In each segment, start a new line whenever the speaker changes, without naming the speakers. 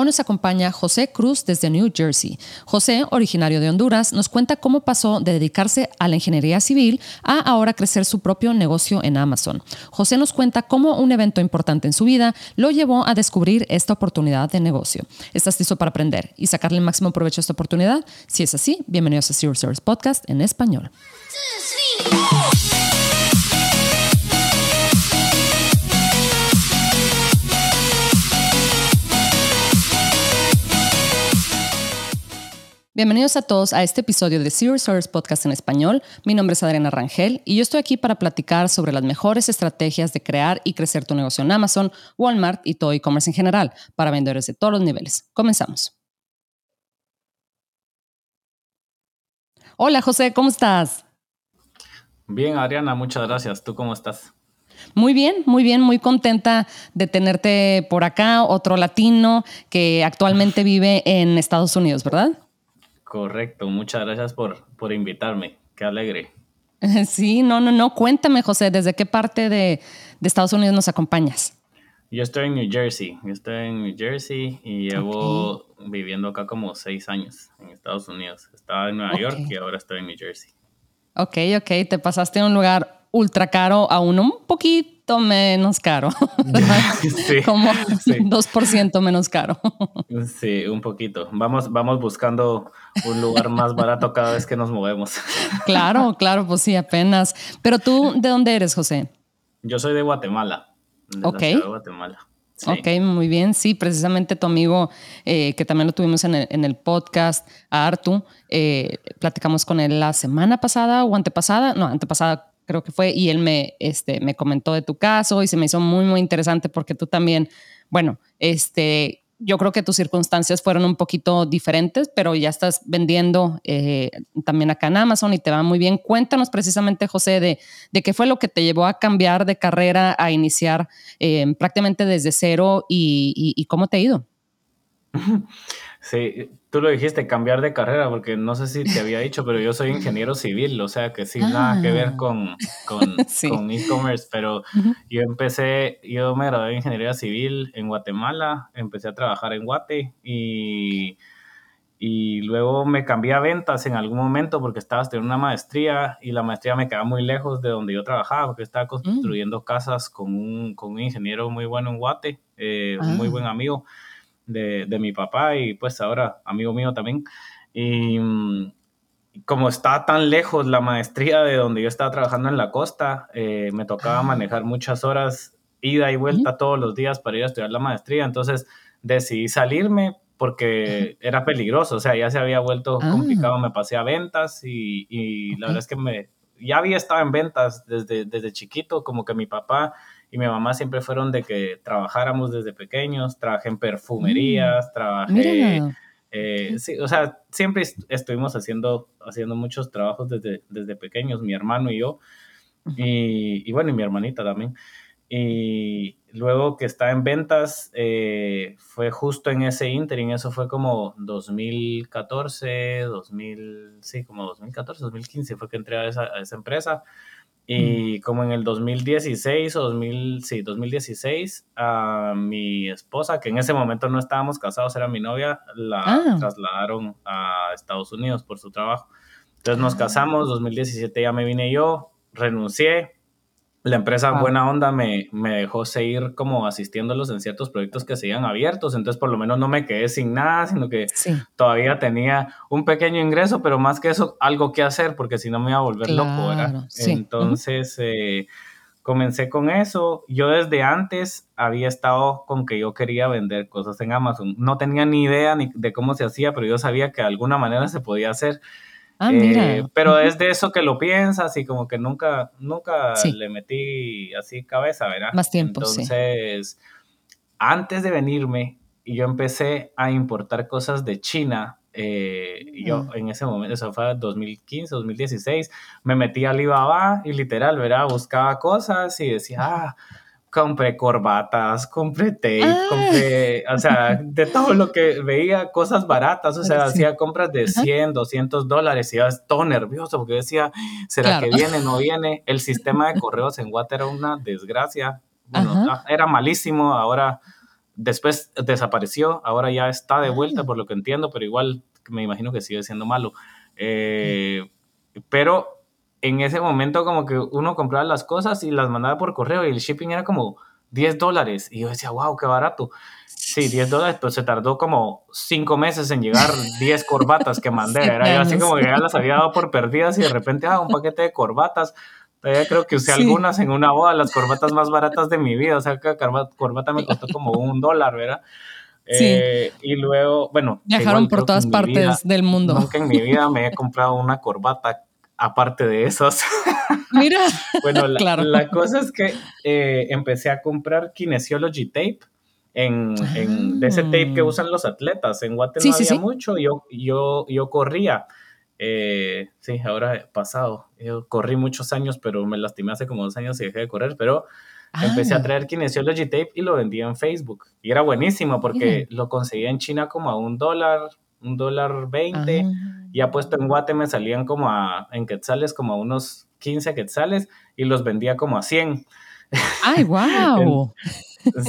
Hoy nos acompaña José Cruz desde New Jersey. José, originario de Honduras, nos cuenta cómo pasó de dedicarse a la ingeniería civil a ahora crecer su propio negocio en Amazon. José nos cuenta cómo un evento importante en su vida lo llevó a descubrir esta oportunidad de negocio. ¿Estás listo para aprender y sacarle el máximo provecho a esta oportunidad? Si es así, bienvenidos a Zero Service Podcast en español. Bienvenidos a todos a este episodio de Zero Source Podcast en español. Mi nombre es Adriana Rangel y yo estoy aquí para platicar sobre las mejores estrategias de crear y crecer tu negocio en Amazon, Walmart y todo e-commerce en general para vendedores de todos los niveles. Comenzamos. Hola José, ¿cómo estás?
Bien, Adriana, muchas gracias. ¿Tú cómo estás?
Muy bien, muy bien, muy contenta de tenerte por acá, otro latino que actualmente vive en Estados Unidos, ¿verdad?
Correcto, muchas gracias por, por invitarme. Qué alegre.
Sí, no, no, no. Cuéntame, José, ¿desde qué parte de, Estados Unidos nos acompañas?
Yo estoy en New Jersey. Yo estoy en New Jersey y llevo viviendo acá como seis años en Estados Unidos. Estaba en Nueva York y ahora estoy en New Jersey.
Ok, ok. Te pasaste a un lugar ultra caro a uno un poquito menos caro. Sí, Como 2% menos caro.
Sí, un poquito. Vamos, vamos buscando un lugar más barato cada vez que nos movemos.
Claro, claro, pues sí, apenas. Pero tú, ¿de dónde eres, José?
Yo soy de Guatemala. De
ok. de Guatemala. Ok, muy bien. Sí, precisamente tu amigo, eh, que también lo tuvimos en el, podcast, a Artu, eh, platicamos con él la semana pasada o antepasada, no, antepasada creo que fue, y él me, este, me comentó de tu caso y se me hizo muy, muy interesante porque tú también, bueno, este, yo creo que tus circunstancias fueron un poquito diferentes, pero ya estás vendiendo eh, también acá en Amazon y te va muy bien. Cuéntanos precisamente, José, de, de qué fue lo que te llevó a cambiar de carrera, a iniciar eh, prácticamente desde cero y, y, cómo te ha ido.
Sí, tú lo dijiste, cambiar de carrera, porque no sé si te había dicho, pero yo soy ingeniero civil, o sea que sin nada que ver ah. con, con, e-commerce, pero yo empecé, yo me gradué de ingeniería civil en Guatemala, empecé a trabajar en Guate y, y luego me cambié a ventas en algún momento porque estaba estudiando una maestría y la maestría me quedaba muy lejos de donde yo trabajaba porque estaba mm. construyendo casas con un, con un ingeniero muy bueno en Guate, eh, un muy ah. buen amigo de, mi papá y pues ahora amigo mío también. Y mm, como está tan lejos la maestría de donde yo estaba trabajando en la costa, eh, me tocaba ah. manejar muchas horas ida y vuelta todos los días para ir a estudiar la maestría. Entonces decidí salirme porque era peligroso, o sea, ya se había vuelto ah. complicado, me pasé a ventas y, y la verdad es que me, ya había estado en ventas desde, desde chiquito, como que mi papá y mi mamá siempre fueron de que trabajáramos desde pequeños, trabajé en perfumerías, mm, trabajé... Eh, sí, o sea, siempre estuvimos haciendo, haciendo muchos trabajos desde, desde pequeños, mi hermano y yo, y, bueno, y mi hermanita también. Y luego que está en ventas, eh, fue justo en ese interim, eso fue como 2014, 2000, sí, como 2014, 2015 fue que entré a esa, a esa empresa. Y como en el 2016 o 2000, sí, 2016, a mi esposa, que en ese momento no estábamos casados, era mi novia, la ah. trasladaron a Estados Unidos por su trabajo. Entonces nos ah. casamos, 2017 ya me vine yo, renuncié, la empresa Buena Onda me, me, dejó seguir como asistiéndolos en ciertos proyectos que seguían abiertos, entonces por lo menos no me quedé sin nada, sino que todavía tenía un pequeño ingreso, pero más que eso, algo que hacer, porque si no me iba a volver loco, ¿verdad? Entonces eh, comencé con eso. Yo desde antes había estado con que yo quería vender cosas en Amazon. No tenía ni idea ni de cómo se hacía, pero yo sabía que de alguna manera se podía hacer. Ah, mira. Eh, pero es de eso que lo piensas y como que nunca, nunca le metí así cabeza, ¿verdad?
Más tiempo,
Entonces, antes de venirme, yo empecé a importar cosas de China. Eh, yo mm. en ese momento, eso fue 2015, 2016, me metí a Alibaba y literal, ¿verdad? Buscaba cosas y decía, ah, compré corbatas, compré tape, ah. compré, o sea, de todo lo que veía, cosas baratas, o sea, hacía compras de 100, 200 dólares y iba todo nervioso porque decía, ¿será que viene, no viene? El sistema de correos en Watt era una desgracia, bueno, era malísimo, ahora después desapareció, ahora ya está de vuelta, ah. por lo que entiendo, pero igual me imagino que sigue siendo malo. Eh, pero en ese momento como que uno compraba las cosas y las mandaba por correo y el shipping era como 10 dólares. Y yo decía, wow, qué barato. Sí, 10 dólares, pero se tardó como 5 meses en llegar 10 corbatas que mandé. Era yo así como que ya las había dado por perdidas y de repente, ah, un paquete de corbatas. Todavía creo que usé algunas en una boda, las corbatas más baratas de mi vida. O sea, que corbata me costó como un dólar, ¿verdad? Sí. Eh, y luego, bueno.
Viajaron por todas partes del mundo.
Nunca en mi vida me he comprado una corbata aparte de esos.
Mira.
bueno, la, claro. la, cosa es que eh, empecé a comprar Kinesiology Tape. En, en, de ese tape que ah. usan los atletas. En Guatemala no había mucho, yo, yo, yo corría. Eh, sí, ahora pasado. Yo corrí muchos años, pero me lastimé hace como dos años y dejé de correr, pero empecé a ah. traer Kinesiology Tape y lo vendía en Facebook. Y era buenísimo porque lo conseguía en China como a un dólar, un dólar veinte. Ah. Y ha puesto en Guate me salían como a, en quetzales, como a unos 15 quetzales y los vendía como a 100.
¡Ay, wow!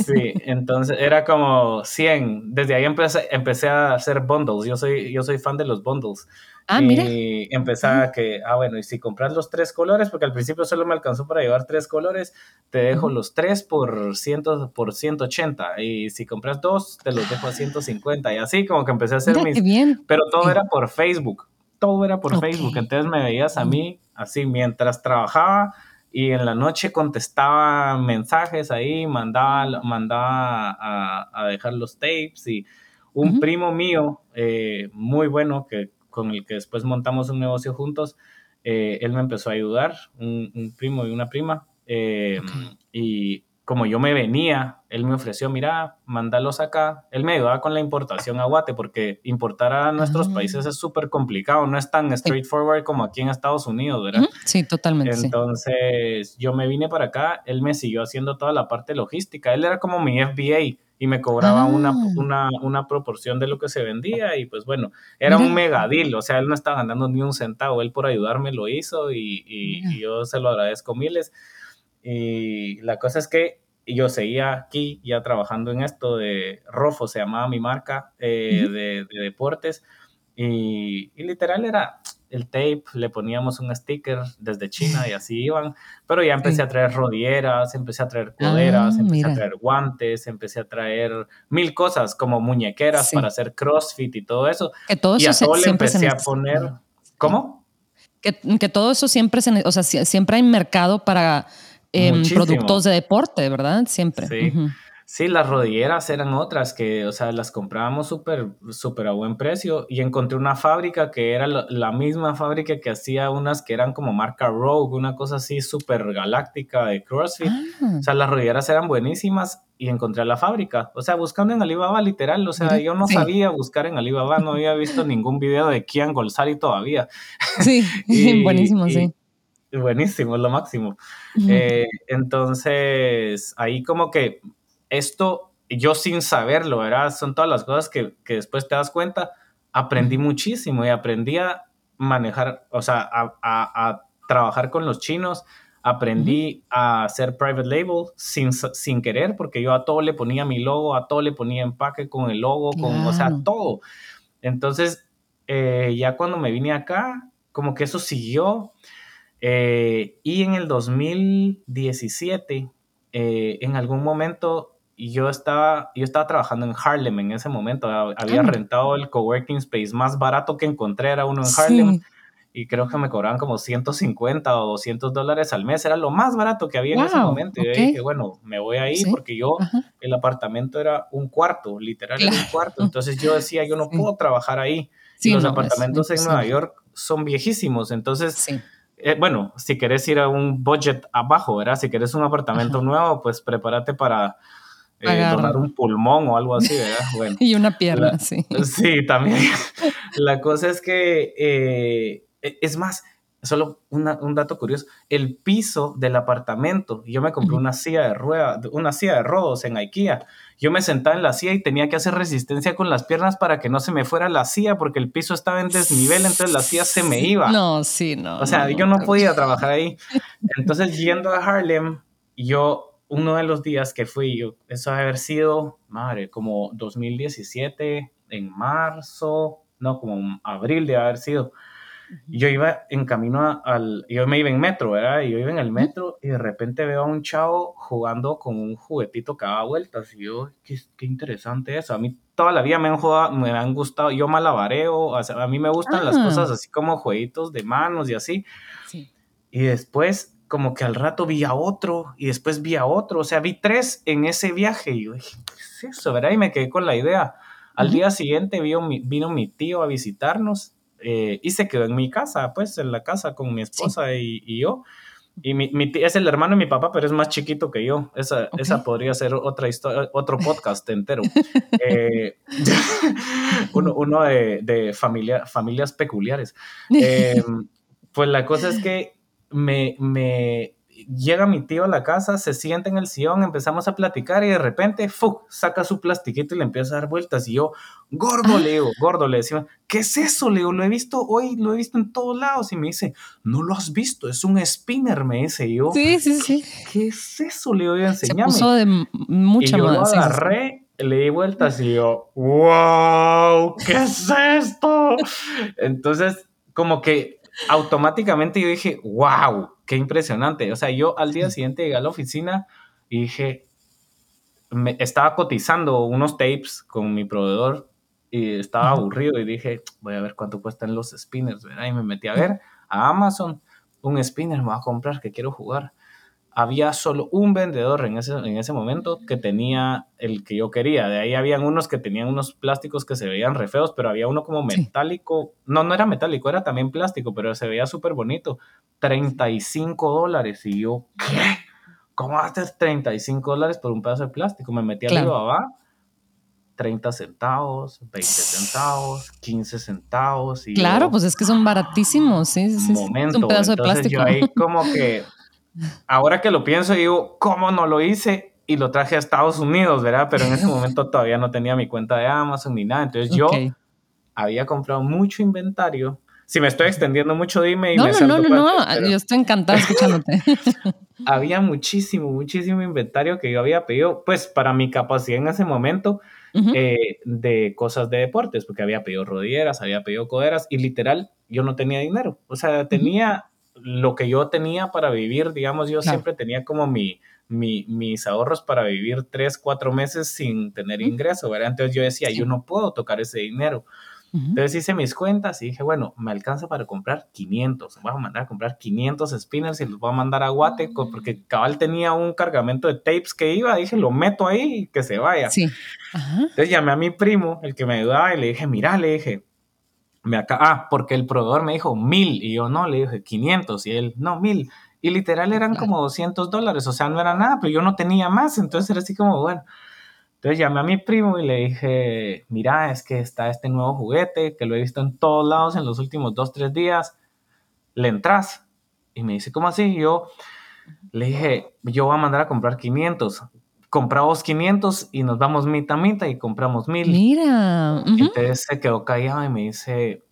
sí, entonces era como 100. Desde ahí empecé, empecé a hacer bundles. Yo soy, yo soy fan de los bundles.
Ah,
y empecé a que, ah, bueno, y si compras los tres colores, porque al principio solo me alcanzó para llevar tres colores, te dejo los tres por, ciento, por 180. Y si compras dos, te los dejo a 150. Y así como que empecé a hacer mis...
Bien.
Pero todo era por Facebook. Todo era por Facebook. Entonces me veías a mí así mientras trabajaba y en la noche contestaba mensajes ahí, mandaba, mandaba a, dejar los tapes y un primo mío eh, muy bueno que con el que después montamos un negocio juntos, eh, él me empezó a ayudar, un, primo y una prima. Eh, y como yo me venía, él me ofreció, mira, mándalos acá. Él me ayudaba con la importación a Guate, porque importar a nuestros ah. países es súper complicado, no es tan straightforward como aquí en Estados Unidos, ¿verdad?
Sí, totalmente.
Entonces, yo me vine para acá, él me siguió haciendo toda la parte logística. Él era como mi FBA y me cobraba una, ah. una, una, proporción de lo que se vendía y pues bueno, era un mega deal, o sea, él no estaba ganando ni un centavo, él por ayudarme lo hizo y, y, yo se lo agradezco miles. Y la cosa es que yo seguía aquí ya trabajando en esto de Rofo, se llamaba mi marca eh, de, de, deportes y, y literal era el tape, le poníamos un sticker desde China y así iban, pero ya empecé a traer rodilleras, empecé a traer coderas, ah, empecé a traer guantes, empecé a traer mil cosas como muñequeras para hacer CrossFit y todo eso.
Que todo
y
eso
a le empecé a poner... ¿Cómo?
Que, que, todo eso siempre, se, o sea, siempre hay mercado para productos de deporte, ¿verdad? Siempre.
Sí. Sí, las rodilleras eran otras que, o sea, las comprábamos súper, súper a buen precio y encontré una fábrica que era la, misma fábrica que hacía unas que eran como marca Rogue, una cosa así súper galáctica de CrossFit. Ah. O sea, las rodilleras eran buenísimas y encontré la fábrica. O sea, buscando en Alibaba literal, o sea, yo no sabía buscar en Alibaba, no había visto ningún video de Kian Golsari todavía.
Sí, buenísimo, sí.
Buenísimo, es lo máximo. Eh, entonces, ahí como que esto yo sin saberlo, ¿verdad? Son todas las cosas que, que después te das cuenta. Aprendí muchísimo y aprendí a manejar, o sea, a, a, trabajar con los chinos. Aprendí a hacer private label sin, sin querer, porque yo a todo le ponía mi logo, a todo le ponía empaque con el logo, con, o sea, todo. Entonces, eh, ya cuando me vine acá, como que eso siguió. Eh, y en el 2017, eh, en algún momento yo estaba, yo estaba trabajando en Harlem en ese momento. Había rentado el coworking space más barato que encontré, era uno en Harlem. Y creo que me cobraban como 150 o 200 dólares al mes. Era lo más barato que había en ese momento. Y yo dije, bueno, me voy ahí porque yo, el apartamento era un cuarto, literal, un cuarto. Entonces yo decía, yo no puedo trabajar ahí. los apartamentos en Nueva York son viejísimos. Entonces, eh, bueno, si querés ir a un budget abajo, ¿verdad? Si querés un apartamento nuevo, pues prepárate para eh, donar un pulmón o algo así, ¿verdad? Bueno,
y una pierna, sí.
Sí, también. la cosa es que, eh, e, es más, solo un dato curioso, el piso del apartamento, yo me compré una silla de rueda, una silla de rodos en IKEA. Yo me sentaba en la silla y tenía que hacer resistencia con las piernas para que no se me fuera la silla porque el piso estaba en desnivel, entonces la silla se me iba.
No, sí, no.
O sea, yo no podía trabajar ahí. Entonces, yendo a Harlem, yo uno de los días que fui, yo, eso debe haber sido, madre, como 2017, en marzo, no, como abril de haber sido. Yo iba en camino al, yo me iba en metro, ¿verdad? Y yo iba en el metro y de repente veo a un chavo jugando con un juguetito que daba vueltas. Y yo, qué, qué interesante eso. A mí toda la vida me han, jugado, me han gustado, yo malabareo, a mí me gustan las cosas ah. así como jueguitos de manos y así. Sí. Y después, como que al rato vi a otro y después vi a otro, o sea, vi tres en ese viaje y yo dije, ¿qué es eso? ¿verdad? Y me quedé con la idea. Al día siguiente vino mi, vino mi tío a visitarnos eh, y se quedó en mi casa, pues en la casa con mi esposa y, y, yo. Y mi, mi es el hermano de mi papá, pero es más chiquito que yo. Esa, esa podría ser otra historia, otro podcast entero. Eh, uno, uno de, de familia, familias peculiares. Eh, pues la cosa es que me, me, llega mi tío a la casa, se sienta en el sillón, empezamos a platicar y de repente, ¡fuc! saca su plastiquito y le empieza a dar vueltas. Y yo, gordo, le digo, gordo, le decía, ¿qué es eso? Le digo, lo he visto hoy, lo he visto en todos lados. Y me dice, no lo has visto, es un spinner, me dice. Y yo,
sí, sí, sí.
¿qué es eso? Le voy a enseñar.
Se puso de mucha
y yo lo agarré, le di vueltas y yo, ¡wow! ¿Qué es esto? Entonces, como que automáticamente yo dije, wow, qué impresionante. O sea, yo al día siguiente llegué a la oficina y dije, me, estaba cotizando unos tapes con mi proveedor y estaba aburrido y dije, voy a ver cuánto cuestan los spinners, ¿verdad? Y me metí a ver a Amazon, un spinner me voy a comprar que quiero jugar había solo un vendedor en ese, en ese momento que tenía el que yo quería. De ahí habían unos que tenían unos plásticos que se veían re feos, pero había uno como metálico. No, no era metálico, era también plástico, pero se veía súper bonito. 35 dólares. Y yo, ¿qué? ¿Cómo haces 35 dólares por un pedazo de plástico? Me metí a Alibaba. 30 centavos, 20 centavos, 15 centavos. Y
claro, pues es que son baratísimos, sí, sí,
Momento. un pedazo de plástico. Yo ahí como que ahora que lo pienso, digo, ¿cómo no lo hice? Y lo traje a Estados Unidos, ¿verdad? Pero en ese momento todavía no tenía mi cuenta de Amazon ni nada. Entonces yo había comprado mucho inventario. Si me estoy extendiendo mucho, dime. Y
no,
me
no, no, no, no, yo estoy encantada escuchándote.
había muchísimo, muchísimo inventario que yo había pedido, pues para mi capacidad en ese momento, eh, de cosas de deportes, porque había pedido rodilleras, había pedido coderas y literal yo no tenía dinero. O sea, tenía lo que yo tenía para vivir, digamos, yo siempre tenía como mi, mis ahorros para vivir tres, cuatro meses sin tener ingreso, ¿verdad? Entonces yo decía, yo no puedo tocar ese dinero. Entonces hice mis cuentas y dije, bueno, me alcanza para comprar 500. Voy a mandar a comprar 500 spinners y los voy a mandar a Guate ah. porque Cabal tenía un cargamento de tapes que iba. Dije, lo meto ahí y que se vaya. Sí. Entonces llamé a mi primo, el que me ayudaba, y le dije, mira, le dije, me acá, ah, porque el proveedor me dijo mil y yo no, le dije 500 y él, no, mil. Y literal eran como 200 dólares, o sea, no era nada, pero yo no tenía más, entonces era así como, bueno. Entonces llamé a mi primo y le dije, mira, es que está este nuevo juguete, que lo he visto en todos lados en los últimos dos, tres días, ¿le entras? Y me dice, ¿cómo así? yo le dije, yo voy a mandar a comprar 500 compramos 500 y nos vamos mitad mitad y compramos 1000.
Mira.
Entonces se quedó callado y me dice,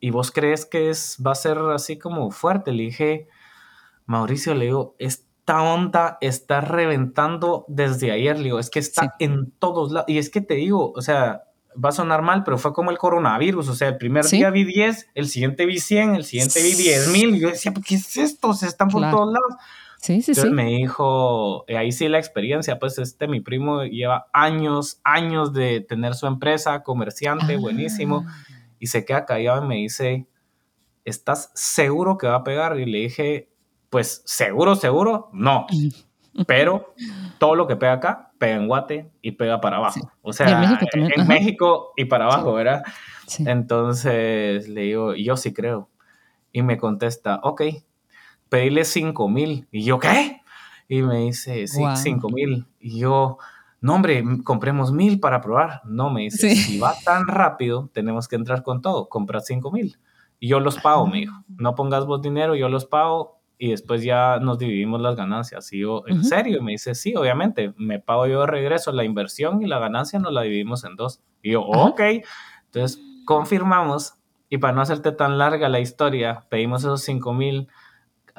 ¿y vos crees que es, va a ser así como fuerte? Le dije, Mauricio, le digo, esta onda está reventando desde ayer, le digo, es que está en todos lados. Y es que te digo, o sea, va a sonar mal, pero fue como el coronavirus, o sea, el primer día vi 10, el siguiente vi 100, el siguiente vi 10 mil, y yo decía, ¿qué es esto? Se están por todos lados.
Sí, sí,
Entonces me dijo, eh, ahí sí la experiencia, pues este, mi primo lleva años, años de tener su empresa, comerciante, buenísimo, ah. y se queda callado y me dice, ¿estás seguro que va a pegar? Y le dije, pues seguro, seguro, no, pero todo lo que pega acá, pega en Guate y pega para abajo. O sea, en, México, y para abajo, ¿verdad? Entonces le digo, yo sí creo. Y me contesta, ok, pedirle 5 mil. Y yo, ¿qué? Y me dice, sí, 5 mil. Y yo, no, hombre, compremos mil para probar. No, me dice, si va tan rápido, tenemos que entrar con todo. Compra 5 mil. Y yo los pago, me dijo. No pongas vos dinero, yo los pago y después ya nos dividimos las ganancias. Y yo, ¿en serio? Y me dice, sí, obviamente, me pago yo de regreso la inversión y la ganancia nos la dividimos en dos. Y yo, ok. Entonces, confirmamos y para no hacerte tan larga la historia, pedimos esos 5 mil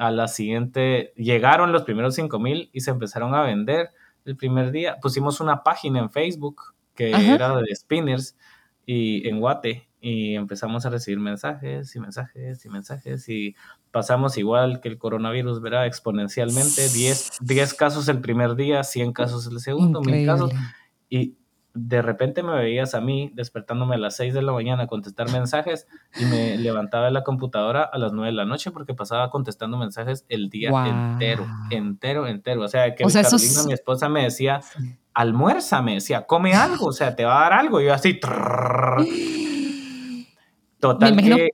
a la siguiente, llegaron los primeros 5 mil y se empezaron a vender el primer día. Pusimos una página en Facebook que era de spinners y en Guate y empezamos a recibir mensajes y mensajes y mensajes y pasamos igual que el coronavirus, ¿verdad? Exponencialmente, 10, 10 casos el primer día, 100 casos el segundo, 1000 casos y de repente me veías a mí despertándome a las 6 de la mañana a contestar mensajes y me levantaba de la computadora a las 9 de la noche porque pasaba contestando mensajes el día entero, entero, entero. O sea, que Carolina, mi esposa, me decía, almuerza, me decía, come algo, o sea, te va a dar algo. Y yo así...
Total que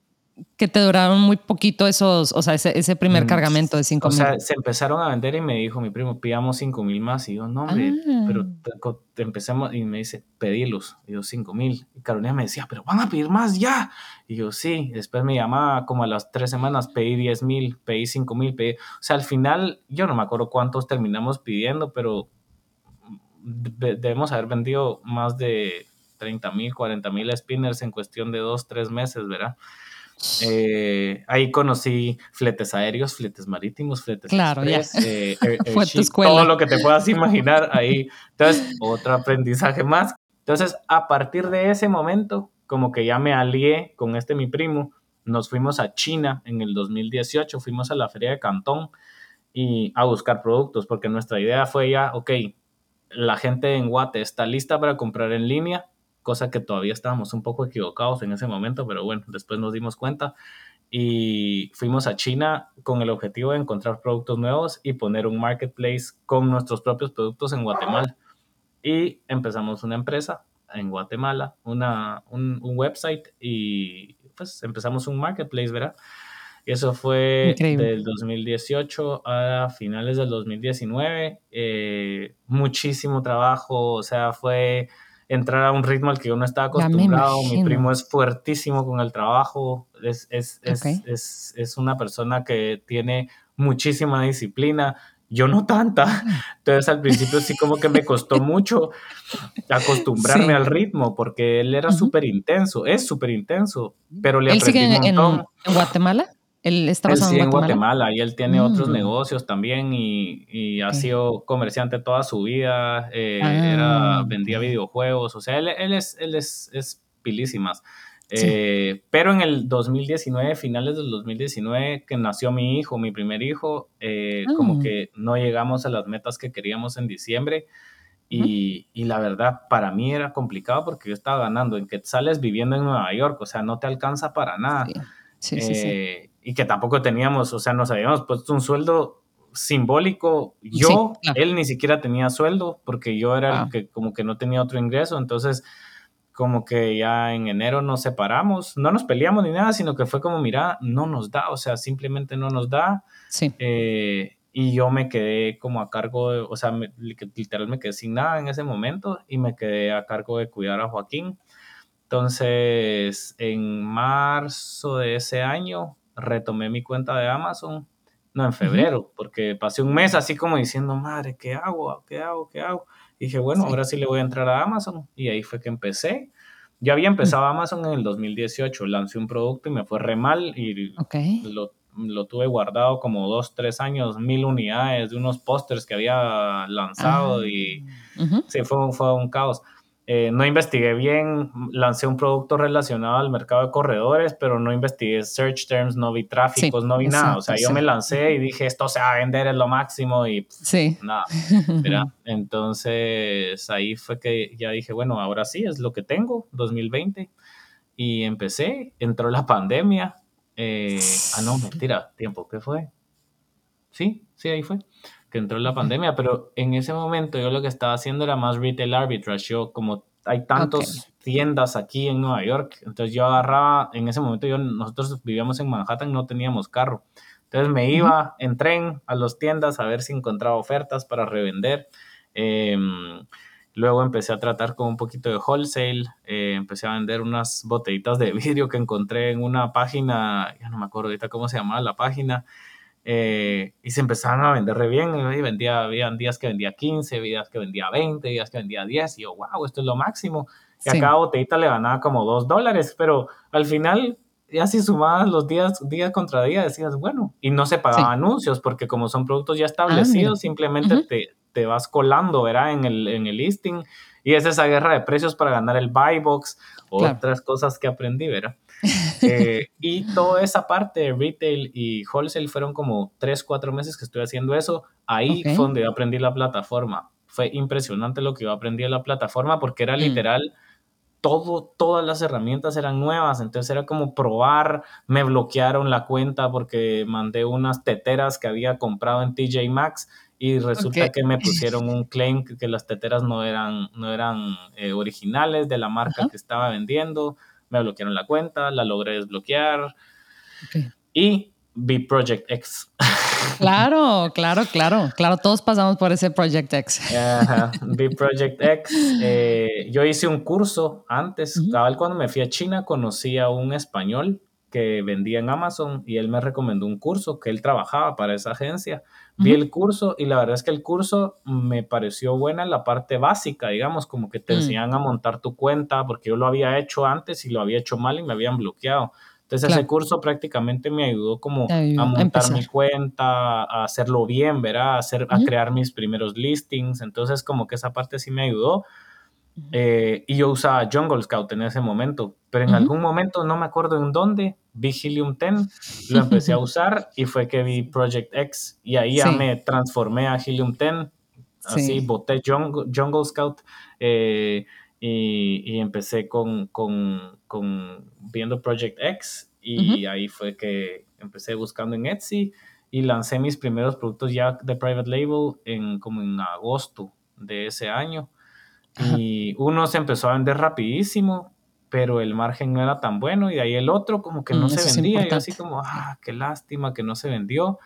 que te duraron muy poquito esos, o sea, ese, primer mm, cargamento de 5 mil. O sea,
se empezaron a vender y me dijo mi primo, pidamos 5 mil más. Y yo, no, hombre, pero ah. te, empezamos y me dice, pedilos. Y yo, 5 mil. Y Carolina me decía, pero van a pedir más ya. Y yo, sí. Después me llamaba como a las tres semanas, pedí 10 mil, pedí 5 mil, pedí. O sea, al final, yo no me acuerdo cuántos terminamos pidiendo, pero debemos haber vendido más de 30 mil, 40 mil spinners en cuestión de dos, tres meses, ¿verdad? Eh, ahí conocí fletes aéreos, fletes marítimos, fletes
claro, express,
eh, todo lo que te puedas imaginar ahí. Entonces, otro aprendizaje más. Entonces, a partir de ese momento, como que ya me alié con este mi primo, nos fuimos a China en el 2018, fuimos a la feria de Cantón y a buscar productos, porque nuestra idea fue ya, ok, la gente en Guate está lista para comprar en línea, cosa que todavía estábamos un poco equivocados en ese momento, pero bueno, después nos dimos cuenta y fuimos a China con el objetivo de encontrar productos nuevos y poner un marketplace con nuestros propios productos en Guatemala. Y empezamos una empresa en Guatemala, una, un, website y pues empezamos un marketplace, ¿verdad? Y eso fue del 2018 a finales del 2019. Eh, muchísimo trabajo, o sea, fue entrar a un ritmo al que yo no estaba acostumbrado. Mi primo es fuertísimo con el trabajo, es, es, es, es, una persona que tiene muchísima disciplina. Yo no tanta. Ah. Entonces al principio sí como que me costó mucho acostumbrarme al ritmo porque él era súper intenso, es súper intenso, pero le aprendí un
montón. en Guatemala? Él está
en Guatemala. y él tiene otros mm. negocios también y, ha sido comerciante toda su vida. Eh, era, ah, vendía videojuegos, o sea, él, es, él es, es pilísimas. Eh, pero en el 2019, finales del 2019, que nació mi hijo, mi primer hijo, eh, como ah. que no llegamos a las metas que queríamos en diciembre. Y, y, la verdad, para mí era complicado porque yo estaba ganando en quetzales viviendo en Nueva York, o sea, no te alcanza para nada. Sí, sí, sí y que tampoco teníamos, o sea, nos habíamos puesto un sueldo simbólico. Yo, él ni siquiera tenía sueldo porque yo era el ah. que como que no tenía otro ingreso, entonces como que ya en enero nos separamos, no nos peleamos ni nada, sino que fue como, mira, no nos da, o sea, simplemente no nos da. Sí. Eh, y yo me quedé como a cargo, de, o sea, literal me quedé sin nada en ese momento y me quedé a cargo de cuidar a Joaquín. Entonces, en marzo de ese año, retomé mi cuenta de Amazon, no en febrero, porque pasé un mes así como diciendo, madre, ¿qué hago? ¿Qué hago? ¿Qué hago? Y dije, bueno, ahora sí le voy a entrar a Amazon. Y ahí fue que empecé. Yo había empezado Amazon en el 2018, lancé un producto y me fue re mal y lo, lo, tuve guardado como dos, tres años, mil unidades de unos pósters que había lanzado ah, y sí, fue, fue un caos. Eh, no investigué bien, lancé un producto relacionado al mercado de corredores, pero no investigué search terms, no vi tráficos, no vi nada. O sea, yo me lancé y dije, esto se va a vender, es lo máximo y sí. nada. Entonces ahí fue que ya dije, bueno, ahora sí, es lo que tengo, 2020. Y empecé, entró la pandemia. Eh, ah, no, mentira, tiempo, ¿qué fue? Sí, sí, ahí fue que entró la pandemia, pero en ese momento yo lo que estaba haciendo era más retail arbitrage. Yo, como hay tantas tiendas aquí en Nueva York, entonces yo agarraba, en ese momento yo, nosotros vivíamos en Manhattan, no teníamos carro. Entonces me iba en tren a las tiendas a ver si encontraba ofertas para revender. Em, luego empecé a tratar con un poquito de wholesale. Eh, empecé a vender unas botellitas de vidrio que encontré en una página, ya no me acuerdo ahorita cómo se llamaba la página. Eh, y se empezaron a vender re bien. Y vendía, habían días que vendía 15, días que vendía 20, días que vendía 10. Y yo, wow, esto es lo máximo. Y a cada botellita le ganaba como 2 dólares, pero al final y así sumabas los días, día contra día, decías, bueno, y no se pagaban anuncios, porque como son productos ya ah, establecidos, simplemente te, te, vas colando, ¿verdad? En el, en el listing, y es esa guerra de precios para ganar el buy box, otras cosas que aprendí, ¿verdad? Eh, y toda esa parte de retail y wholesale fueron como tres, cuatro meses que estoy haciendo eso. Ahí fue donde yo aprendí la plataforma. Fue impresionante lo que yo aprendí en la plataforma porque era mm. literal todo, todas las herramientas eran nuevas, entonces era como probar, me bloquearon la cuenta porque mandé unas teteras que había comprado en TJ Maxx y resulta que me pusieron un claim que, las teteras no eran, no eran eh, originales de la marca que estaba vendiendo, me bloquearon la cuenta, la logré desbloquear y vi Project X.
Claro, claro, claro, claro, todos pasamos por ese Project X.
vi Project X. Eh, yo hice un curso antes, cuando me fui a China conocí a un español que vendía en Amazon y él me recomendó un curso que él trabajaba para esa agencia. Vi el curso y la verdad es que el curso me pareció buena en la parte básica, digamos, como que te mm. enseñan a montar tu cuenta, porque yo lo había hecho antes y lo había hecho mal y me habían bloqueado. Entonces ese curso prácticamente me ayudó como a montar mi cuenta, a hacerlo bien, ¿verdad? A, hacer, a crear mis primeros listings. Entonces como que esa parte sí me ayudó. Eh, y yo usaba Jungle Scout en ese momento, pero en algún momento, no me acuerdo en dónde, vi Helium 10, lo empecé a usar y fue que vi Project X y ahí ya me transformé a Helium 10, así boté Jungle, Scout eh, y, empecé con, con, con, viendo Project X y ahí fue que empecé buscando en Etsy y lancé mis primeros productos ya de private label en como en agosto de ese año. Y uno se empezó a vender rapidísimo, pero el margen no era tan bueno y de ahí el otro como que no mm, se vendía. Y así como, ah, qué lástima que no se vendió.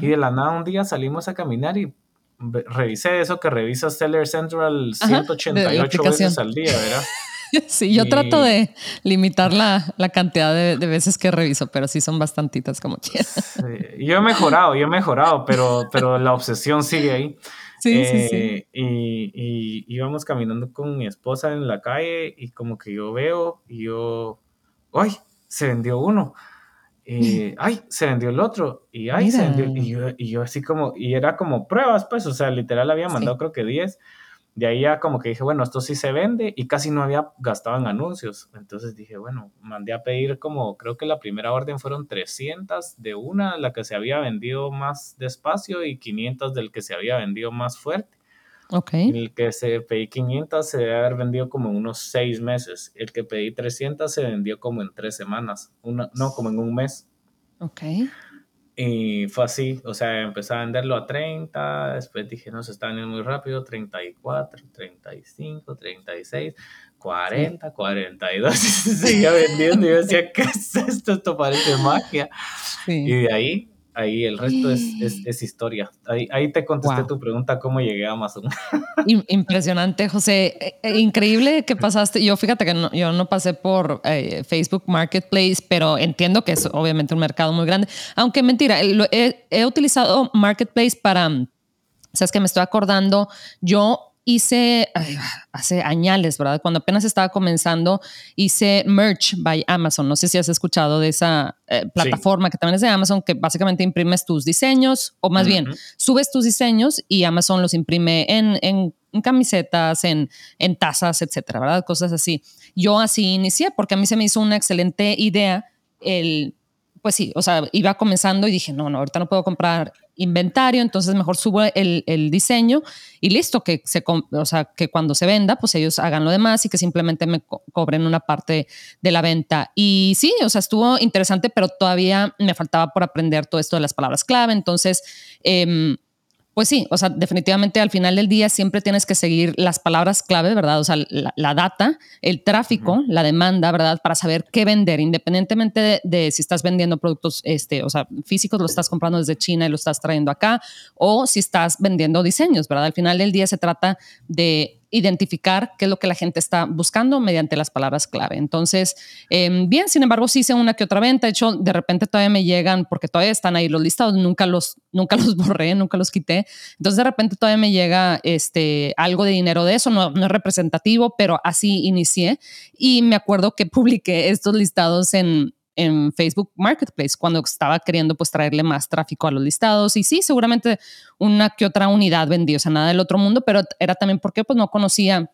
Y de la nada un día salimos a caminar y revisé eso que revisa Seller Central 188 veces al día, ¿verdad?
Sí, yo trato de limitar la, la cantidad de, de, veces que reviso, pero sí son bastantitas como quieras.
Sí. Yo he mejorado, yo he mejorado, pero, pero la obsesión sigue ahí. Sí, sí, sí. Eh, y, y, íbamos caminando con mi esposa en la calle y como que yo veo y yo, ¡ay! Se vendió uno. Y, ¡ay! Se vendió el otro. Y, ¡ay! Se vendió. Y yo, y yo así como, y era como pruebas, pues, o sea, literal había mandado creo que 10 de ahí ya como que dije, bueno, esto sí se vende y casi no había gastado en anuncios. Entonces dije, bueno, mandé a pedir como, creo que la primera orden fueron 300 de una, la que se había vendido más despacio y 500 del que se había vendido más fuerte. Ok. El que se pedí 500 se debe haber vendido como en unos seis meses. El que pedí 300 se vendió como en tres semanas. Una, no, como en un mes. Ok. Y fue así, o sea, empecé a venderlo a 30, después dije, no, se está vendiendo muy rápido, 34, 35, 36, 40, 42, y se seguía vendiendo y yo decía, ¿qué es esto? Esto parece magia. Y de ahí ahí el resto es, es, historia. Ahí, ahí, te contesté tu pregunta, ¿cómo llegué a Amazon?
Impresionante, José. Eh, eh, increíble que pasaste. Yo fíjate que no, yo no pasé por eh, Facebook Marketplace, pero entiendo que es obviamente un mercado muy grande. Aunque mentira, he, he utilizado Marketplace para... Sabes que me estoy acordando, yo hice hace años, ¿verdad? Cuando apenas estaba comenzando, hice Merch by Amazon. No sé si has escuchado de esa eh, plataforma que también es de Amazon, que básicamente imprimes tus diseños, o más bien, subes tus diseños y Amazon los imprime en, en, camisetas, en, en tazas, etcétera, ¿verdad? Cosas así. Yo así inicié porque a mí se me hizo una excelente idea el pues sí, o sea, iba comenzando y dije, no, no, ahorita no puedo comprar inventario, entonces mejor subo el, el diseño y listo, que, se, o sea, que cuando se venda, pues ellos hagan lo demás y que simplemente me cobren una parte de la venta. Y sí, o sea, estuvo interesante, pero todavía me faltaba por aprender todo esto de las palabras clave, entonces... Eh, pues sí, o sea, definitivamente al final del día siempre tienes que seguir las palabras clave, ¿verdad? O sea, la, data, el tráfico, la demanda, ¿verdad? Para saber qué vender, independientemente de, si estás vendiendo productos, este, o sea, físicos, lo estás comprando desde China y lo estás trayendo acá, o si estás vendiendo diseños, ¿verdad? Al final del día se trata de identificar qué es lo que la gente está buscando mediante las palabras clave. Entonces, em, bien, sin embargo, sí hice una que otra venta. De hecho, de repente todavía me llegan, porque todavía están ahí los listados, nunca los, nunca los borré, nunca los quité. Entonces, de repente todavía me llega este, algo de dinero de eso, no, no es representativo, pero así inicié. Y me acuerdo que publiqué estos listados en, en Facebook Marketplace cuando estaba queriendo pues traerle más tráfico a los listados y sí, seguramente una que otra unidad vendí, o sea, nada del otro mundo, pero era también porque pues no conocía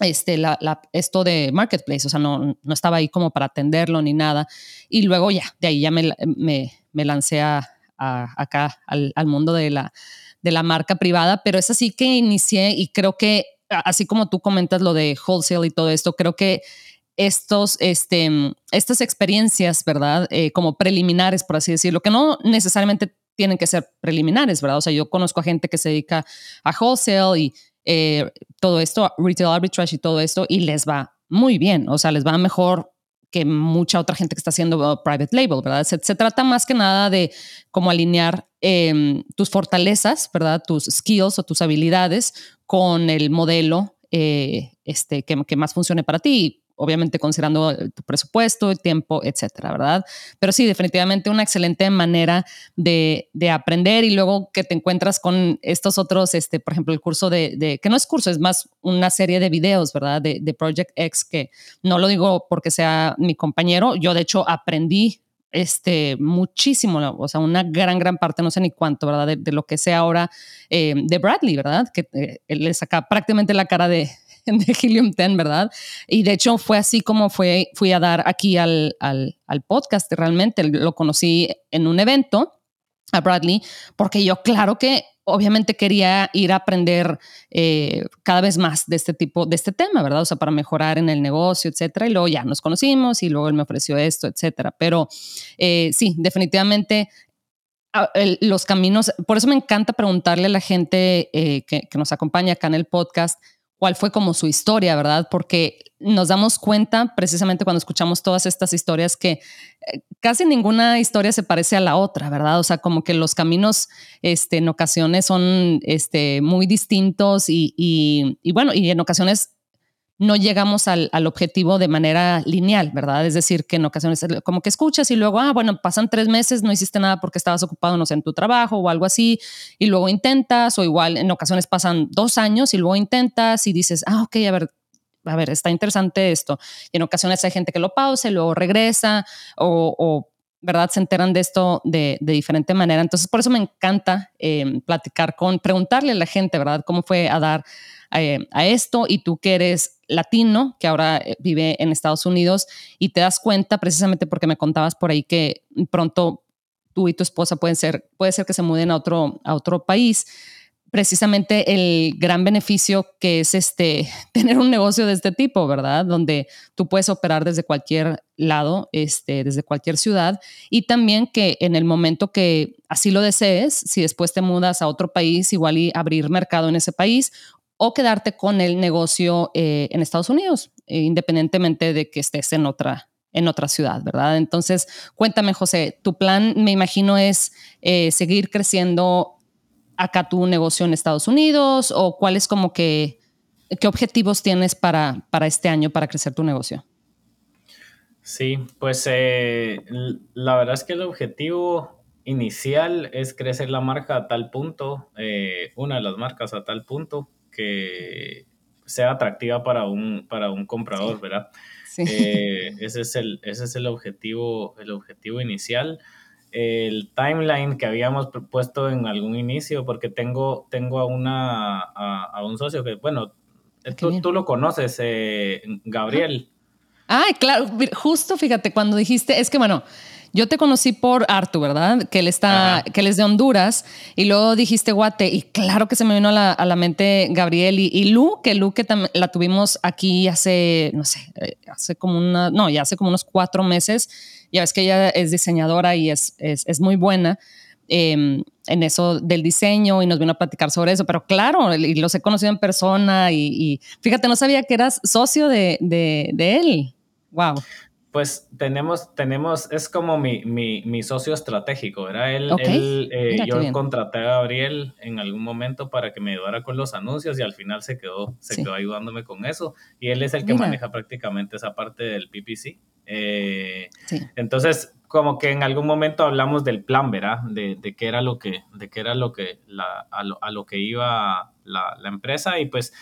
este, la, esto de Marketplace, o sea, no, no estaba ahí como para atenderlo ni nada. Y luego ya, de ahí ya me, me, me lancé a, acá al, al, mundo de la, de la marca privada, pero es así que inicié y creo que, así como tú comentas lo de wholesale y todo esto, creo que estos, este, estas experiencias, ¿verdad? Eh, como preliminares, por así decirlo, que no necesariamente tienen que ser preliminares, ¿verdad? O sea, yo conozco a gente que se dedica a wholesale y eh, todo esto, retail arbitrage y todo esto, y les va muy bien, o sea, les va mejor que mucha otra gente que está haciendo uh, private label, ¿verdad? Se, trata más que nada de cómo alinear em, tus fortalezas, ¿verdad? Tus skills o tus habilidades con el modelo eh, este, que, que, más funcione para ti obviamente considerando tu presupuesto, tiempo, etcétera, ¿verdad? Pero sí, definitivamente una excelente manera de, aprender y luego que te encuentras con estos otros, este, por ejemplo, el curso de, que no es curso, es más una serie de videos, ¿verdad? De, Project X, que no lo digo porque sea mi compañero, yo de hecho aprendí este, muchísimo, o sea, una gran, gran parte, no sé ni cuánto, ¿verdad? De, lo que sé ahora eh, de Bradley, ¿verdad? Que eh, le saca prácticamente la cara de, de Helium 10, ¿verdad? Y de hecho fue así como fue, fui a dar aquí al, al, al podcast, realmente lo conocí en un evento a Bradley, porque yo claro que obviamente quería ir a aprender eh, cada vez más de este tipo, de este tema, ¿verdad? O sea, para mejorar en el negocio, etcétera. Y luego ya nos conocimos y luego él me ofreció esto, etcétera. Pero eh, sí, definitivamente los caminos, por eso me encanta preguntarle a la gente eh, que, que, nos acompaña acá en el podcast, cuál fue como su historia, ¿verdad? Porque nos damos cuenta precisamente cuando escuchamos todas estas historias que eh, casi ninguna historia se parece a la otra, ¿verdad? O sea, como que los caminos este, en ocasiones son este, muy distintos y, y bueno, y en ocasiones no llegamos al, objetivo de manera lineal, ¿verdad? Es decir, que en ocasiones como que escuchas y luego, ah, bueno, pasan tres meses, no hiciste nada porque estabas ocupado, no sé, en tu trabajo o algo así, y luego intentas, o igual en ocasiones pasan dos años y luego intentas y dices, ah, ok, a ver, a ver, está interesante esto. Y en ocasiones hay gente que lo pausa y luego regresa o, ¿verdad? Se enteran de esto de, diferente manera. Entonces, por eso me encanta eh, platicar con, preguntarle a la gente, ¿verdad? ¿Cómo fue a dar eh, a esto y tú que eres latino, que ahora eh, vive en Estados Unidos y te das cuenta precisamente porque me contabas por ahí que pronto tú y tu esposa pueden ser, puede ser que se muden a otro, a otro país precisamente el gran beneficio que es este tener un negocio de este tipo, ¿verdad? Donde tú puedes operar desde cualquier lado, este, desde cualquier ciudad y también que en el momento que así lo desees, si después te mudas a otro país, igual abrir mercado en ese país o quedarte con el negocio eh, en Estados Unidos, eh, independientemente de que estés en otra, en otra ciudad, ¿verdad? Entonces, cuéntame, José, tu plan, me imagino, es eh, seguir creciendo acá tu negocio en Estados Unidos o cuáles como que, qué objetivos tienes para, para este año para crecer tu negocio?
Sí, pues la verdad es que el objetivo inicial es crecer la marca a tal punto, una de las marcas a tal punto que sea atractiva para un, para un comprador, ¿verdad? Eh, ese, es el, ese es el objetivo, el objetivo inicial. El timeline que habíamos puesto en algún inicio, porque tengo, tengo a, una, a, un socio que, bueno, tú, tú, lo conoces, eh, Gabriel.
Ah, claro, justo fíjate, cuando dijiste, es que bueno, yo te conocí por Artu, ¿verdad? Que él está, que él es de Honduras y luego dijiste Guate y claro que se me vino a la, a la mente Gabriel y, y, Lu, que Lu que la tuvimos aquí hace, no sé, eh, hace como una, no, ya hace como unos cuatro meses. Ya ves que ella es diseñadora y es, es, es muy buena. Em, en eso del diseño y nos vino a platicar sobre eso, pero claro, y los he conocido en persona y, y fíjate, no sabía que eras socio de, de, de él. Wow
pues tenemos, tenemos, es como mi, mi, mi socio estratégico. Él, él eh, yo contraté a Gabriel en algún momento para que me ayudara con los anuncios y al final se quedó, se quedó ayudándome con eso. Y él es el que maneja prácticamente esa parte del PPC. Eh, entonces, como que en algún momento hablamos del plan, ¿verdad? De, de qué era lo que, de qué era lo que, la, a, lo, a lo que iba la, la empresa y pues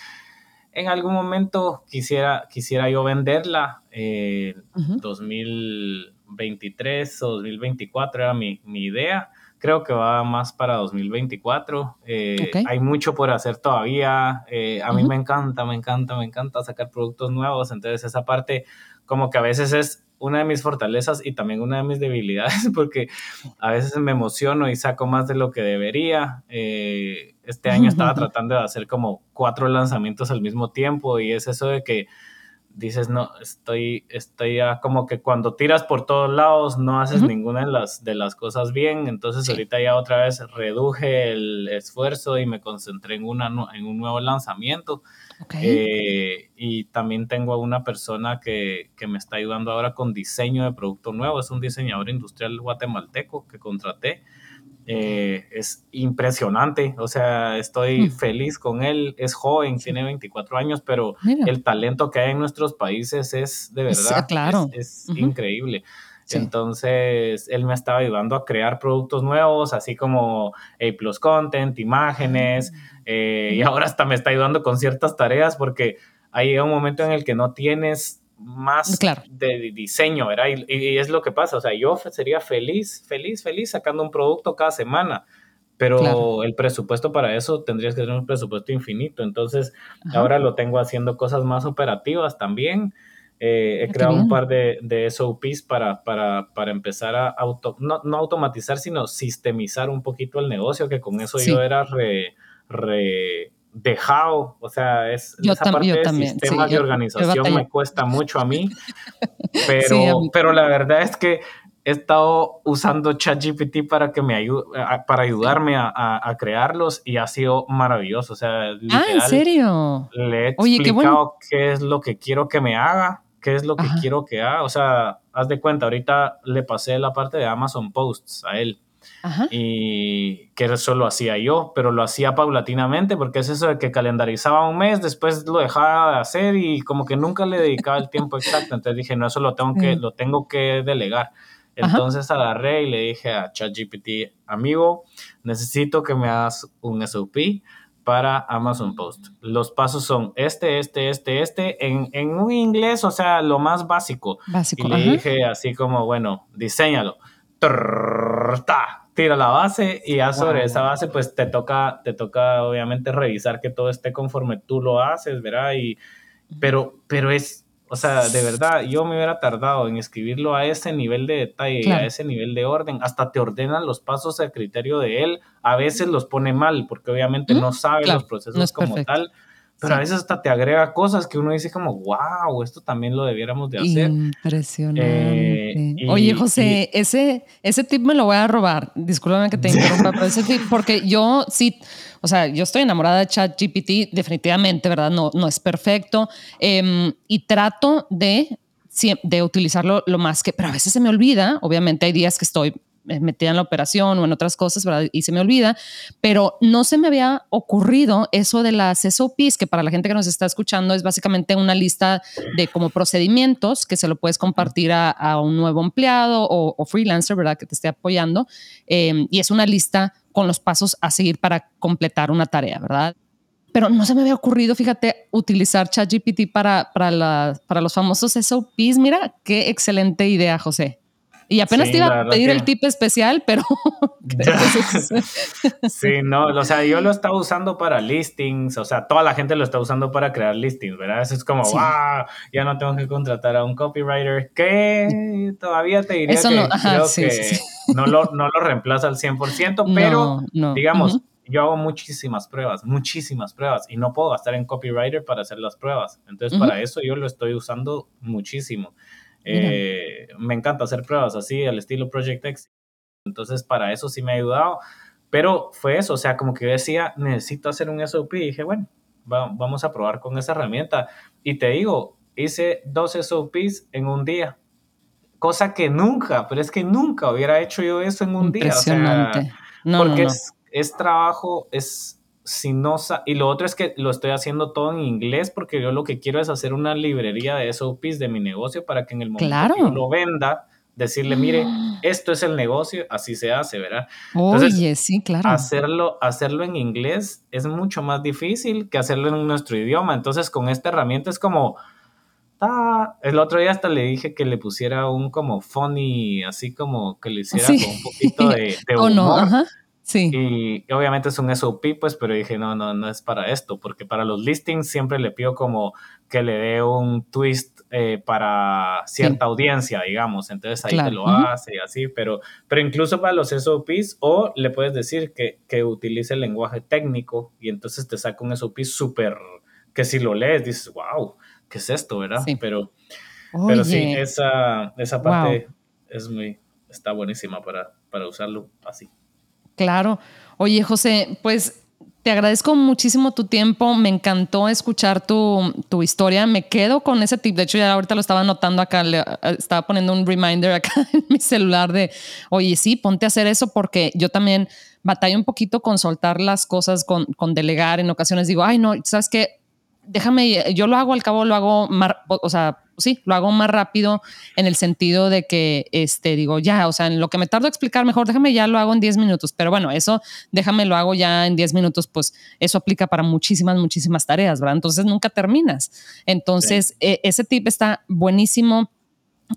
en algún momento quisiera, quisiera yo venderla. Eh, 2000, 2023 o 2024 era mi, mi idea creo que va más para 2024. Eh, hay mucho por hacer todavía. Eh, a mí me encanta, me encanta, me encanta sacar productos nuevos. Entonces esa parte como que a veces es una de mis fortalezas y también una de mis debilidades porque a veces me emociono y saco más de lo que debería. Eh, este año estaba tratando de hacer como cuatro lanzamientos al mismo tiempo y es eso de que dices, no, estoy, estoy ya como que cuando tiras por todos lados no haces ninguna de las, de las cosas bien, entonces ahorita ya otra vez reduje el esfuerzo y me concentré en, una, en un nuevo lanzamiento. Eh, y también tengo a una persona que, que, me está ayudando ahora con diseño de producto nuevo, es un diseñador industrial guatemalteco que contraté. Eh, es impresionante, o sea, estoy hmm. feliz con él, es joven, tiene 24 años, pero el talento que hay en nuestros países es de verdad, claro. es, increíble. Entonces, él me estaba ayudando a crear productos nuevos, así como A Plus Content, imágenes, ah. eh, y ahora hasta me está ayudando con ciertas tareas porque hay un momento en el que no tienes más de diseño, ¿verdad? Y, es lo que pasa, o sea, yo sería feliz, feliz, feliz sacando un producto cada semana, pero el presupuesto para eso tendrías que tener un presupuesto infinito, entonces ahora lo tengo haciendo cosas más operativas también. Eh, he ah, creado un par de, de SOPs para, para, para, empezar a auto, no, no, automatizar, sino sistemizar un poquito el negocio, que con eso yo era re, re dejado, o sea, es esa parte de sistemas de organización me cuesta mucho a mí, pero, pero la verdad es que he estado usando ChatGPT para que me ayude, para ayudarme a, a, crearlos y ha sido maravilloso, o sea,
ah, ¿en serio?
Le he explicado qué, es lo que quiero que me haga, qué es lo que quiero que haga, o sea, haz de cuenta, ahorita le pasé la parte de Amazon Posts a él y que eso lo hacía yo, pero lo hacía paulatinamente porque es eso de que calendarizaba un mes, después lo dejaba de hacer y como que nunca le dedicaba el tiempo exacto. Entonces dije, no, eso lo tengo que, lo tengo que delegar. Entonces agarré y le dije a ChatGPT, amigo, necesito que me hagas un SOP para Amazon Post. Los pasos son este, este, este, este, en, en un inglés, o sea, lo más básico. básico y le dije así como, bueno, diseñalo. Ta tira la base y ya sobre esa base pues te toca, te toca obviamente revisar que todo esté conforme tú lo haces, ¿verdad? Y, pero, pero es, o sea, de verdad, yo me hubiera tardado en escribirlo a ese nivel de detalle, a ese nivel de orden, hasta te ordenan los pasos a criterio de él, a veces los pone mal porque obviamente no sabe los procesos como tal pero a veces hasta te agrega cosas que uno dice como, wow, esto también lo debiéramos de hacer.
Impresionante. Eh, Oye, José, ese, ese tip me lo voy a robar. Discúlpame que te interrumpa, pero ese tip, porque yo sí, o sea, yo estoy enamorada de ChatGPT, definitivamente, ¿verdad? No, no es perfecto. Em, y trato de de utilizarlo lo más que, pero a veces se me olvida, obviamente hay días que estoy metida en la operación o en otras cosas, ¿verdad? Y se me olvida, pero no se me había ocurrido eso de las SOPs, que para la gente que nos está escuchando es básicamente una lista de como procedimientos que se lo puedes compartir a, un nuevo empleado o, freelancer, ¿verdad? Que te esté apoyando. Em, y es una lista con los pasos a seguir para completar una tarea, ¿verdad? pero no se me había ocurrido, fíjate, utilizar ChatGPT para, para, para los famosos SOPs. Mira, qué excelente idea, José. Y apenas te iba a pedir el tip especial, pero...
sí, no, o sea, yo lo estaba usando para listings, o sea, toda la gente lo está usando para crear listings, ¿verdad? Eso es como, wow, ya no tengo que contratar a un copywriter, que todavía te diría que no, creo que no, lo, no lo reemplaza al 100%, pero digamos... Yo hago muchísimas pruebas, muchísimas pruebas y no puedo gastar en copywriter para hacer las pruebas. Entonces, para eso yo lo estoy usando muchísimo. Eh, me encanta hacer pruebas así, al estilo Project X. Entonces, para eso sí me ha ayudado. Pero fue eso, o sea, como que yo decía, necesito hacer un SOP. Y dije, bueno, vamos a probar con esa herramienta. Y te digo, hice dos SOPs en un día. Cosa que nunca, pero es que nunca hubiera hecho yo eso en un día. O sea, porque Es, es trabajo, es si no y lo otro es que lo estoy haciendo todo en inglés porque yo lo que quiero es hacer una librería de SOPs de mi negocio para que en el momento que yo lo venda decirle mire esto es el negocio así se hace verdad
oye sí claro.
hacerlo hacerlo en inglés es mucho más difícil que hacerlo en nuestro idioma. Entonces con esta herramienta es como El otro día hasta le dije que le pusiera un como funny, así como que le hiciera un poquito de, de humor. no, ajá. Sí. Y obviamente es un SOP, pues, pero dije, no, no, no es para esto, porque para los listings siempre le pido como que le dé un twist eh, para cierta audiencia, digamos, entonces ahí te lo hace y así, pero, pero incluso para los SOPs, o le puedes decir que, que utilice el lenguaje técnico y entonces te saca un SOP súper, que si lo lees dices, wow, ¿qué es esto, verdad? Pero, pero sí, esa, esa parte es muy, está buenísima para, para usarlo así.
Claro. Oye, José, pues te agradezco muchísimo tu tiempo. Me encantó escuchar tu, tu, historia. Me quedo con ese tip. De hecho, ya ahorita lo estaba anotando acá. Le, estaba poniendo un reminder acá en mi celular de, oye, sí, ponte a hacer eso porque yo también batallo un poquito con soltar las cosas, con, con delegar. En ocasiones digo, ay, no, ¿sabes qué? Déjame, yo lo hago, al cabo lo hago, o sea, sí, lo hago más rápido en el sentido de que, este, digo, ya, o sea, en lo que me tardo a explicar mejor, déjame ya lo hago en 10 minutos, pero bueno, eso, déjame lo hago ya en 10 minutos, pues eso aplica para muchísimas, muchísimas tareas, ¿verdad? Entonces nunca terminas. Entonces, e, ese tip está buenísimo.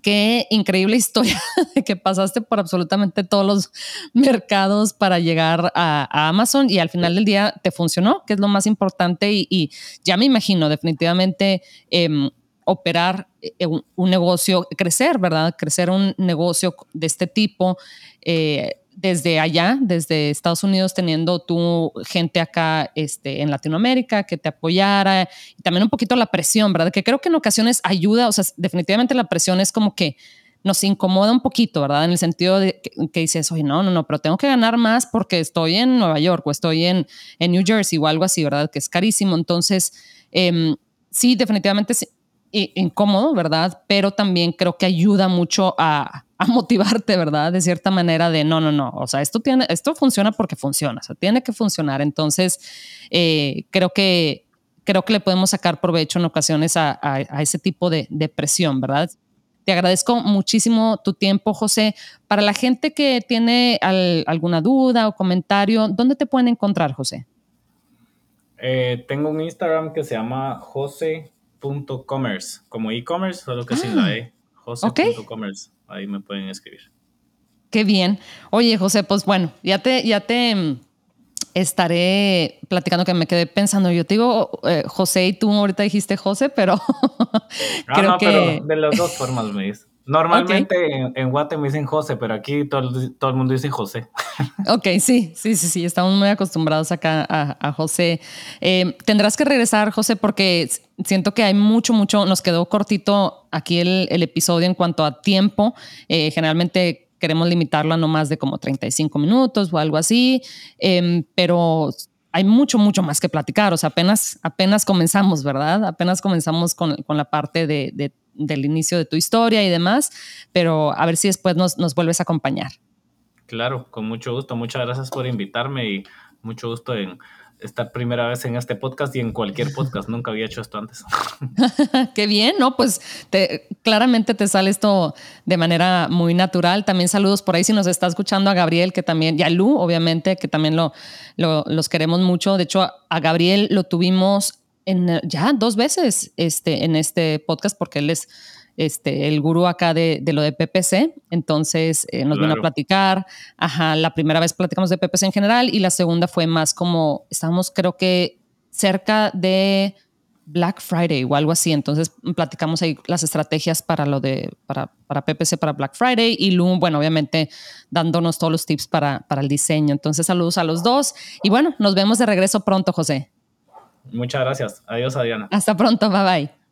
Qué increíble historia de que pasaste por absolutamente todos los mercados para llegar a, Amazon y al final del día te funcionó, que es lo más importante y, ya me imagino definitivamente em, operar eh, un, negocio, crecer, ¿verdad? Crecer un negocio de este tipo eh, desde allá, desde Estados Unidos, teniendo tu gente acá este, en Latinoamérica que te apoyara también un poquito la presión, ¿verdad? Que creo que en ocasiones ayuda, o sea, definitivamente la presión es como que nos incomoda un poquito, ¿verdad? En el sentido de que, dices, oye, no, no, no, pero tengo que ganar más porque estoy en Nueva York o estoy en, en New Jersey o algo así, ¿verdad? Que es carísimo. Entonces, em, sí, definitivamente incómodo, ¿verdad? Pero también creo que ayuda mucho a, motivarte, ¿verdad? De cierta manera de no, no, no, o sea, esto, tiene, esto funciona porque funciona, o sea, tiene que funcionar. Entonces, eh, creo que creo que le podemos sacar provecho en ocasiones a, ese tipo de, presión, ¿verdad? Te agradezco muchísimo tu tiempo, José. Para la gente que tiene alguna duda o comentario, ¿dónde te pueden encontrar, José?
Eh, tengo un Instagram que se llama José .commerce, como e-commerce, solo que sin la ah, E. José.commerce. Ahí me pueden escribir.
Qué bien. Oye, José, pues bueno, ya te, ya te mm, estaré platicando que me quedé pensando. Yo te digo eh, José y tú ahorita dijiste José, pero
creo no, que... pero de las dos formas me dices. Normalmente en, Guate me dicen José, pero aquí todo, todo, el mundo dice José.
Ok, sí, sí, sí, sí, estamos muy acostumbrados acá a, José. Eh, tendrás que regresar, José, porque siento que hay mucho, mucho, nos quedó cortito aquí el, episodio en cuanto a tiempo. Eh, generalmente queremos limitarlo a no más de como 35 minutos o algo así, em, pero hay mucho, mucho más que platicar. O sea, apenas, apenas comenzamos, ¿verdad? Apenas comenzamos con, con la parte de, de del inicio de tu historia y demás, pero a ver si después nos, nos vuelves a acompañar.
Claro, con mucho gusto. Muchas gracias por invitarme y mucho gusto en estar primera vez en este podcast y en cualquier podcast. Nunca había hecho esto antes.
Qué bien, ¿no? Pues te, claramente te sale esto de manera muy natural. También saludos por ahí si nos está escuchando a Gabriel, que también, y a Lu, obviamente, que también lo, lo, los queremos mucho. De hecho, a Gabriel lo tuvimos en, ya dos veces este, en este podcast porque él es este, el gurú acá de, de, lo de PPC. Entonces eh, nos vino a platicar. Ajá, la primera vez platicamos de PPC en general y la segunda fue más como, estábamos creo que cerca de Black Friday o algo así. Entonces platicamos ahí las estrategias para lo de, para, para PPC, para Black Friday y Lu, bueno, obviamente dándonos todos los tips para, para el diseño. Entonces saludos a los dos y bueno, nos vemos de regreso pronto, José.
Muchas gracias. Adiós, Adriana.
Hasta pronto. Bye bye.